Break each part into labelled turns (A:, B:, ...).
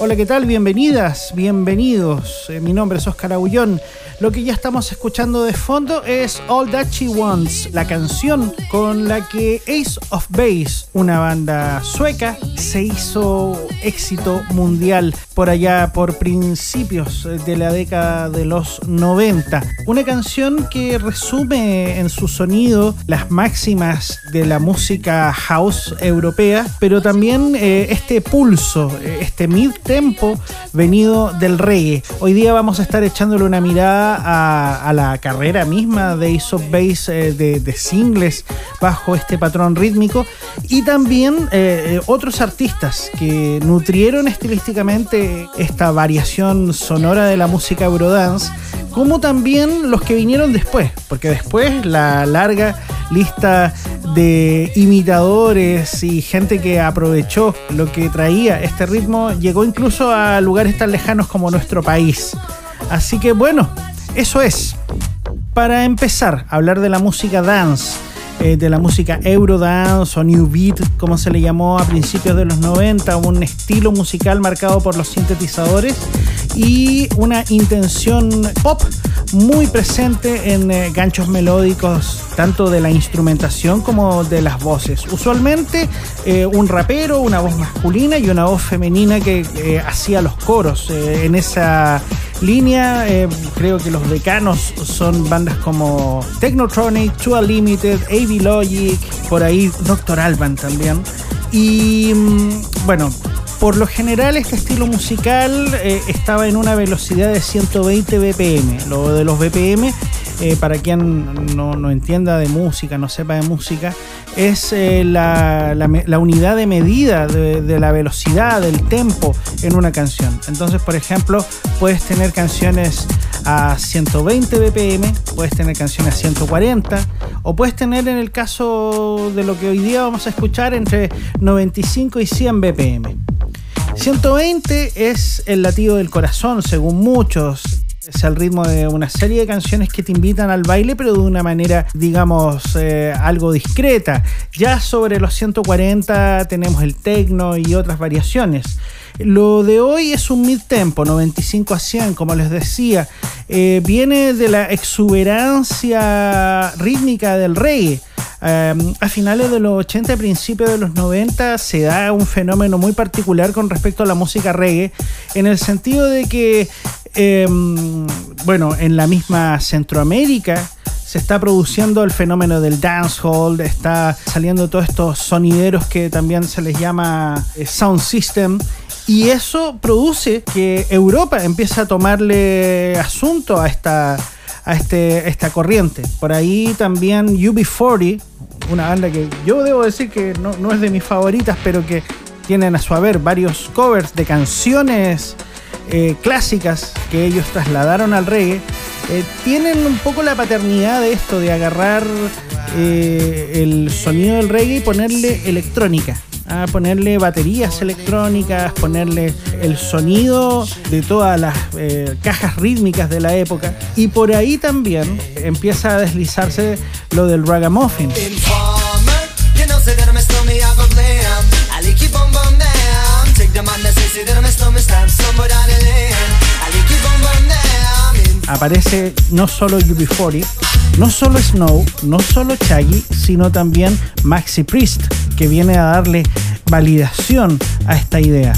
A: Hola, ¿qué tal? Bienvenidas, bienvenidos. Eh, mi nombre es Oscar Agullón. Lo que ya estamos escuchando de fondo es All That She Wants, la canción con la que Ace of Base, una banda sueca, se hizo éxito mundial por allá por principios de la década de los 90. Una canción que resume en su sonido las máximas de la música house europea, pero también eh, este pulso, eh, este mid-tempo venido del reggae. Hoy día vamos a estar echándole una mirada a, la carrera misma de Ace of Base eh, de, singles bajo este patrón rítmico y también eh, eh, otros artistas que nutrieron estilísticamente esta variación sonora de la música Eurodance, como también los que vinieron después, porque después la larga lista de imitadores y gente que aprovechó lo que traía este ritmo llegó incluso a lugares tan lejanos como nuestro país. Así que bueno, eso es. Para empezar hablar de la música dance, eh, de la música Eurodance o New Beat, como se le llamó a principios de los 90, un estilo musical marcado por los sintetizadores y una intención pop muy presente en eh, ganchos melódicos, tanto de la instrumentación como de las voces. Usualmente eh, un rapero, una voz masculina y una voz femenina que hacía los coros en esa línea. Eh, creo que los decanos son bandas como Technotronic, Tua Limited, AV Logic, por ahí Doctor Alban también. Y mm, bueno, por lo general este estilo musical eh, estaba en una velocidad de 120 BPM. Lo de los BPM eh, para quien no, entienda de música, no sepa de música, es eh, la, unidad de medida de, la velocidad, del tempo en una canción. Entonces, por ejemplo, puedes tener canciones a 120 BPM, puedes tener canciones a 140, o puedes tener en el caso de lo que hoy día vamos a escuchar entre 95 y 100 BPM. 120 es el latido del corazón, según muchos es el ritmo de una serie de canciones que te invitan al baile, pero de una manera, digamos, eh, algo discreta. Ya sobre los 140 tenemos el techno y otras variaciones. Lo de hoy es un mid-tempo, 95 a 100, como les decía. Eh, viene de la exuberancia rítmica del reggae. Em, a finales de los 80 y principios de los 90 se da un fenómeno muy particular con respecto a la música reggae, en el sentido de que Em, bueno, en la misma Centroamérica se está produciendo el fenómeno del dancehall, está saliendo todos estos sonideros que también se les llama eh, sound system. Y eso produce que Europa empiece a tomarle asunto a esta, a este, esta corriente. Por ahí también UB40, una banda que yo debo decir que no, no es de mis favoritas, pero que tienen a su haber varios covers de canciones eh, clásicas que ellos trasladaron al reggae, eh, tienen un poco la paternidad de esto, de agarrar eh, el sonido del reggae y ponerle electrónica. A ponerle baterías electrónicas, ponerle el sonido de todas las cajas rítmicas de la época. Y por ahí también empieza a deslizarse lo del ragamuffin. Aparece no solo UB40, no solo Snow, no solo Chaggy, sino también Maxi Priest, que viene a darle validación a esta idea.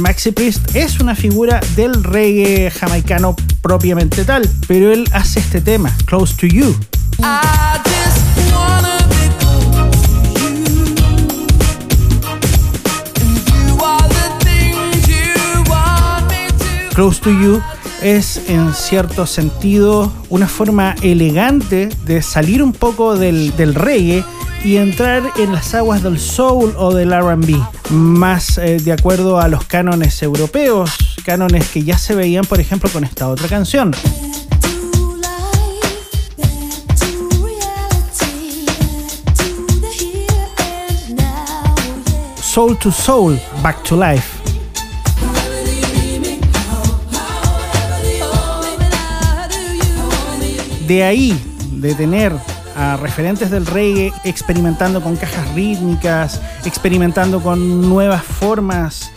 A: Maxi Priest es una figura del reggae jamaicano propiamente tal, pero él hace este tema, Close to You. Close to You es en cierto sentido una forma elegante de salir un poco del, reggae y entrar en las aguas del soul o del RB, más eh, de acuerdo a los cánones europeos, cánones que ya se veían por ejemplo con esta otra canción. Soul to Soul, Back to Life. De ahí, de tener a referentes del reggae experimentando con cajas rítmicas, experimentando con nuevas formas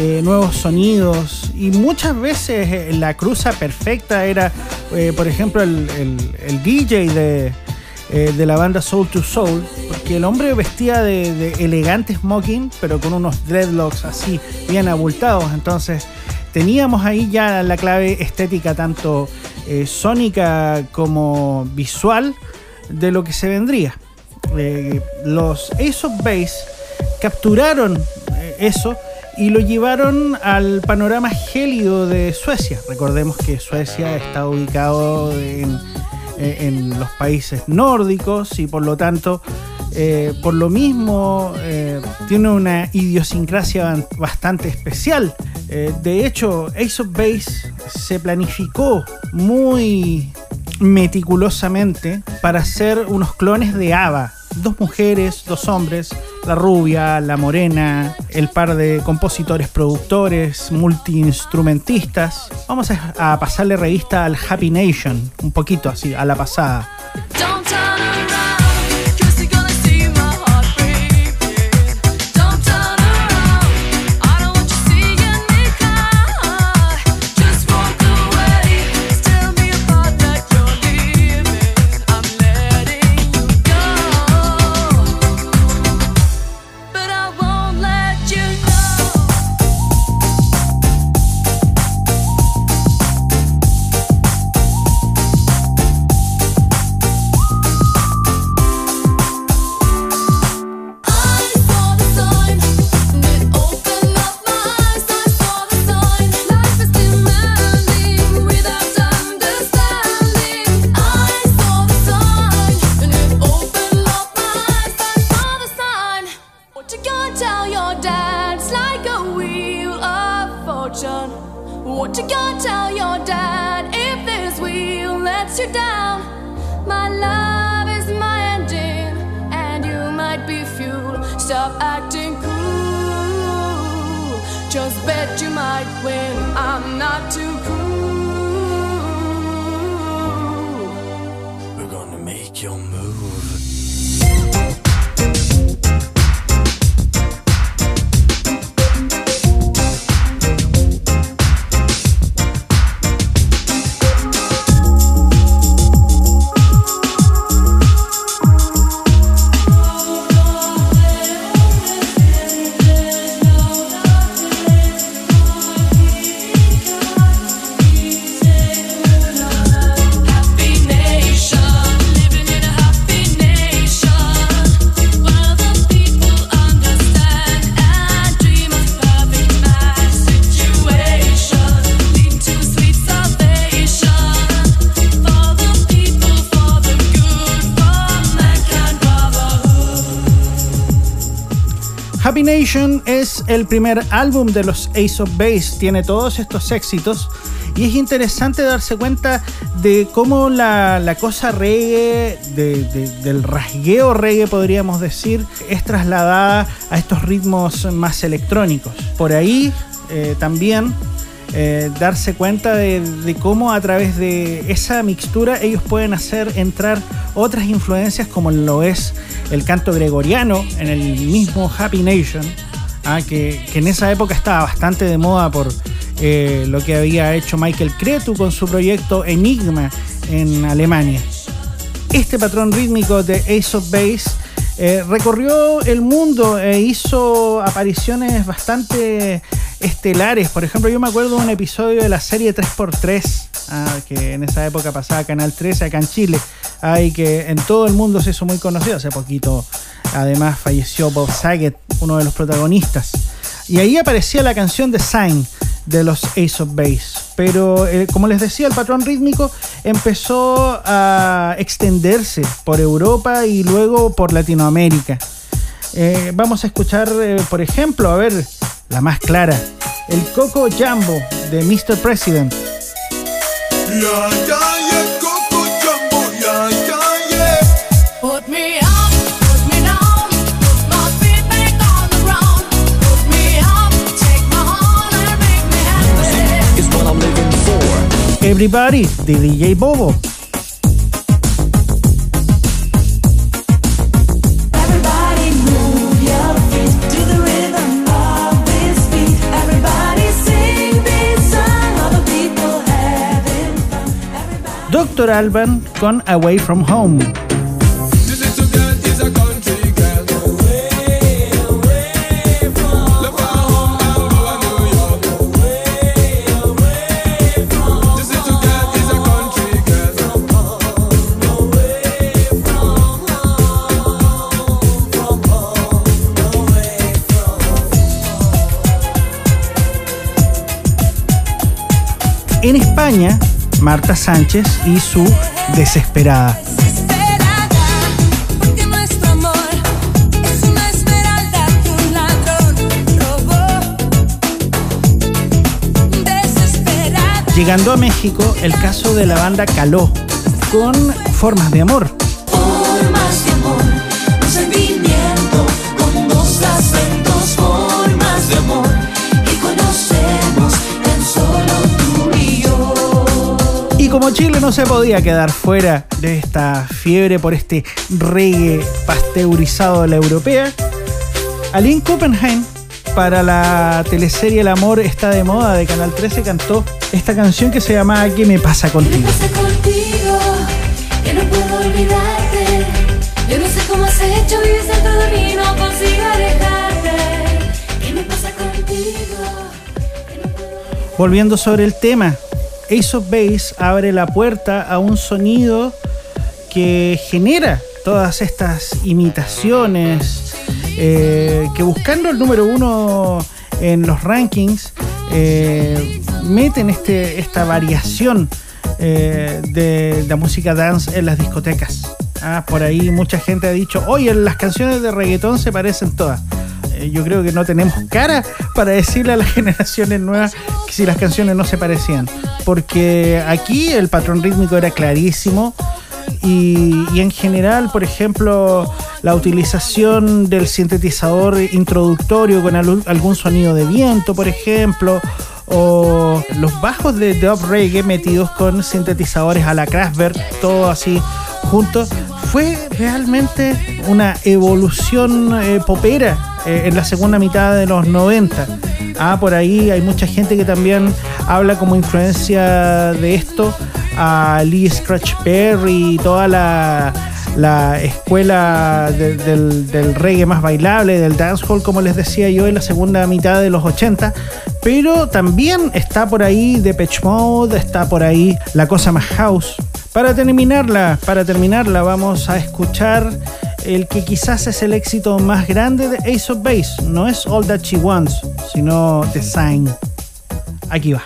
A: eh, nuevos sonidos y muchas veces eh, la cruza perfecta era, eh, por ejemplo, el, DJ de, de, la banda Soul to Soul, porque el hombre vestía de, elegante smoking, pero con unos dreadlocks así bien abultados, entonces teníamos ahí ya la clave estética tanto sónica como visual de lo que se vendría. los Ace of Base capturaron eso y lo llevaron al panorama gélido de Suecia. Recordemos que Suecia está ubicado en, los países nórdicos y por lo tanto, eh, por lo mismo, eh, tiene una idiosincrasia bastante especial. Eh, de hecho, Ace of Base se planificó muy meticulosamente para hacer unos clones de ABBA dos mujeres, dos hombres, la rubia, la morena, el par de compositores, productores, multiinstrumentistas. Vamos a, a pasarle revista al Happy Nation, un poquito así, a la pasada.
B: Tell you're if this wheel lets you down. My love is my ending, and you might be fuel. Stop acting cool. Just bet you might win. I'm not too cool.
A: Es el primer álbum de los Ace of Base, tiene todos estos éxitos y es interesante darse cuenta de cómo la, cosa reggae, del rasgueo reggae podríamos decir, es trasladada a estos ritmos más electrónicos. Por ahí eh, también eh, darse cuenta de, cómo a través de esa mixtura ellos pueden hacer entrar otras influencias como lo es el canto gregoriano en el mismo Happy Nation, ah, que, en esa época estaba bastante de moda por eh, lo que había hecho Michael Cretu con su proyecto Enigma en Alemania. Este patrón rítmico de Ace of Base eh, recorrió el mundo e hizo apariciones bastante estelares. Por ejemplo, yo me acuerdo de un episodio de la serie 3x3, ah, que en esa época pasaba Canal 13 acá en Chile, ah, y que en todo el mundo se hizo muy conocido. Hace poquito, además, falleció Bob Saget, uno de los protagonistas. Y ahí aparecía la canción de Sign de los Ace of Base. Pero eh, como les decía, el patrón rítmico empezó a extenderse por Europa y luego por Latinoamérica. Eh, vamos a escuchar, eh, por ejemplo, a ver, la más clara, el Coco Jumbo de Mr. President. Everybody de DJ Bobo. Doctor Alban con Away from Home. En España, Marta Sánchez y su Desesperada. Llegando a México, el caso de la banda Caló, con Formas de Amor. Y como Chile no se podía quedar fuera de esta fiebre por este reggae pasteurizado de la europea, Aline Copenhagen para la teleserie El amor está de moda de Canal 13 cantó esta canción que se llama ¿Qué me pasa contigo? ¿Qué me pasa contigo? Que no puedo olvidarte. Yo no sé cómo has hecho, vives dentro de mí, no consigo alejarte. ¿Qué me pasa contigo? Volviendo sobre el tema, Ace of Base abre la puerta a un sonido que genera todas estas imitaciones, eh, que buscando el número uno en los rankings, eh, meten este, esta variación eh, de la música dance en las discotecas. Ah, por ahí mucha gente ha dicho, oye, las canciones de reggaetón se parecen todas. yo creo que no tenemos cara para decirle a las generaciones nuevas que si las canciones no se parecían. Porque aquí el patrón rítmico era clarísimo. Y, en general, por ejemplo, la utilización del sintetizador introductorio con algún sonido de viento, por ejemplo, o los bajos de dub reggae metidos con sintetizadores a la Kraftwerk, todo así juntos, fue realmente una evolución eh, popera eh, en la segunda mitad de los 90. Ah, por ahí hay mucha gente que también habla como influencia de esto a Lee Scratch Perry y toda la, escuela del, reggae más bailable, del dancehall, como les decía yo, en la segunda mitad de los 80. Pero también está por ahí Depeche Mode, está por ahí la cosa más house. Para terminarla, para terminarla, vamos a escuchar el que quizás es el éxito más grande de Ace of Base. No es All That She Wants, sino Design. Aquí va.